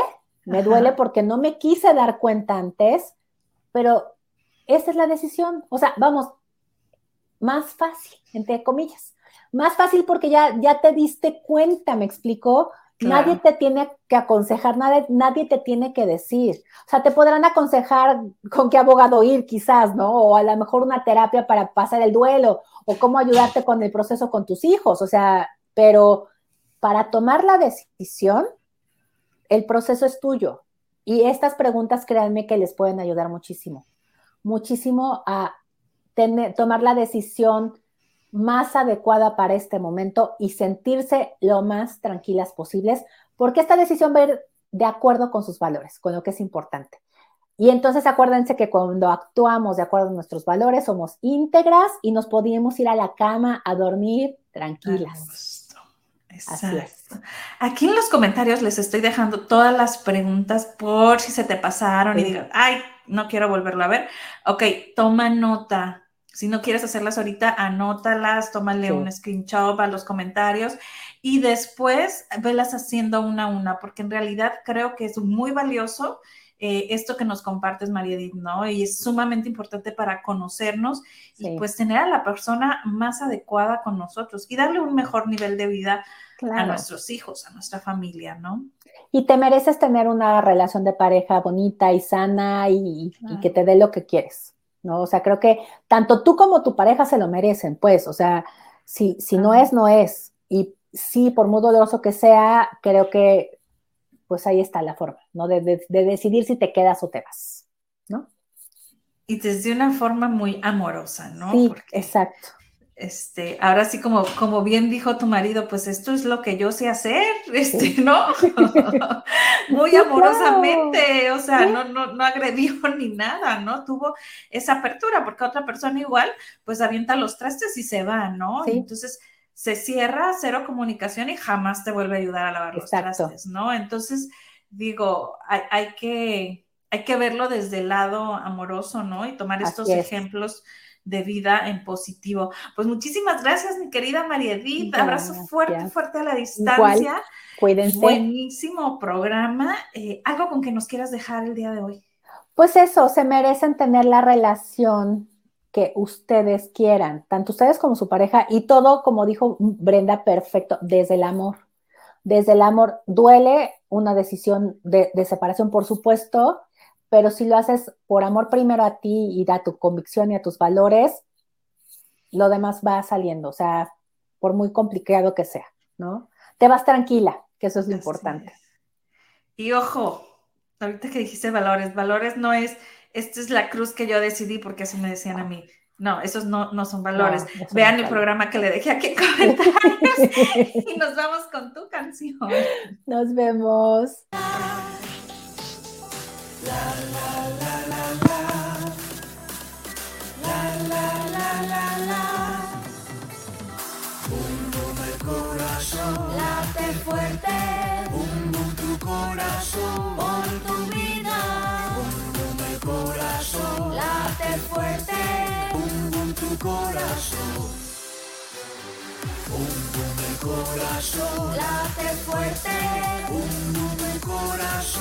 me duele porque no me quise dar cuenta antes, pero esa es la decisión. O sea, vamos, más fácil, entre comillas. Más fácil porque ya, ya te diste cuenta, me explico. Nadie te tiene que aconsejar, nadie, nadie te tiene que decir. O sea, te podrán aconsejar con qué abogado ir, quizás, ¿no? O a lo mejor una terapia para pasar el duelo, o cómo ayudarte con el proceso con tus hijos. O sea, pero para tomar la decisión, el proceso es tuyo. Y estas preguntas, créanme que les pueden ayudar muchísimo, muchísimo a tener, tomar la decisión más adecuada para este momento y sentirse lo más tranquilas posibles, porque esta decisión va a ir de acuerdo con sus valores, con lo que es importante. Y entonces acuérdense que cuando actuamos de acuerdo a nuestros valores, somos íntegras y nos podíamos ir a la cama a dormir tranquilas.
Exacto. Aquí en los comentarios les estoy dejando todas las preguntas por si se te pasaron y digan, ay, no quiero volverlo a ver. Ok, toma nota, si no quieres hacerlas ahorita, anótalas, tómale un screenshot a los comentarios y después velas haciendo una a una, porque en realidad creo que es muy valioso eh, esto que nos compartes, María Edith, ¿no? Y es sumamente importante para conocernos y pues tener a la persona más adecuada con nosotros y darle un mejor nivel de vida a nuestros hijos, a nuestra familia, ¿no?
Y te mereces tener una relación de pareja bonita y sana y, que te dé lo que quieres, ¿no? O sea, creo que tanto tú como tu pareja se lo merecen, pues, o sea, si, si no es, no es. Y sí, por muy doloroso que sea, creo que pues ahí está la forma, ¿no? De, decidir si te quedas o te vas, ¿no?
Y desde una forma muy amorosa, ¿no?
Sí, exacto.
Este, ahora sí, como, como bien dijo tu marido, pues esto es lo que yo sé hacer, este, ¿no? muy amorosamente, o sea, no, no, no agredió ni nada, ¿no? Tuvo esa apertura, porque otra persona igual, pues avienta los trastes y se va, ¿no? entonces, se cierra, cero comunicación y jamás te vuelve a ayudar a lavar los trastes, ¿no? Entonces, digo, hay, que, hay que verlo desde el lado amoroso, ¿no? Y tomar estos ejemplos de vida en positivo. Pues muchísimas gracias, mi querida María Edith. Abrazo fuerte, fuerte a la distancia.
cuídense.
Buenísimo programa. Eh, ¿Algo con que nos quieras dejar el día de hoy?
Pues eso, se merecen tener la relación que ustedes quieran, tanto ustedes como su pareja, y todo, como dijo Brenda, perfecto, desde el amor. Desde el amor duele una decisión de, separación, por supuesto, pero si lo haces por amor primero a ti y a tu convicción y a tus valores, lo demás va saliendo, o sea, por muy complicado que sea, ¿no? Te vas tranquila, que eso es lo importante.
Y ojo, ahorita que dijiste valores, valores no es esta es la cruz que yo decidí porque así me decían a mí. No, esos no, no son valores. Vean el programa que le dejé aquí en comentarios y nos vamos con tu canción.
Nos vemos.
Corazón, un pum, el corazón late fuerte. Pum, pum, el corazón.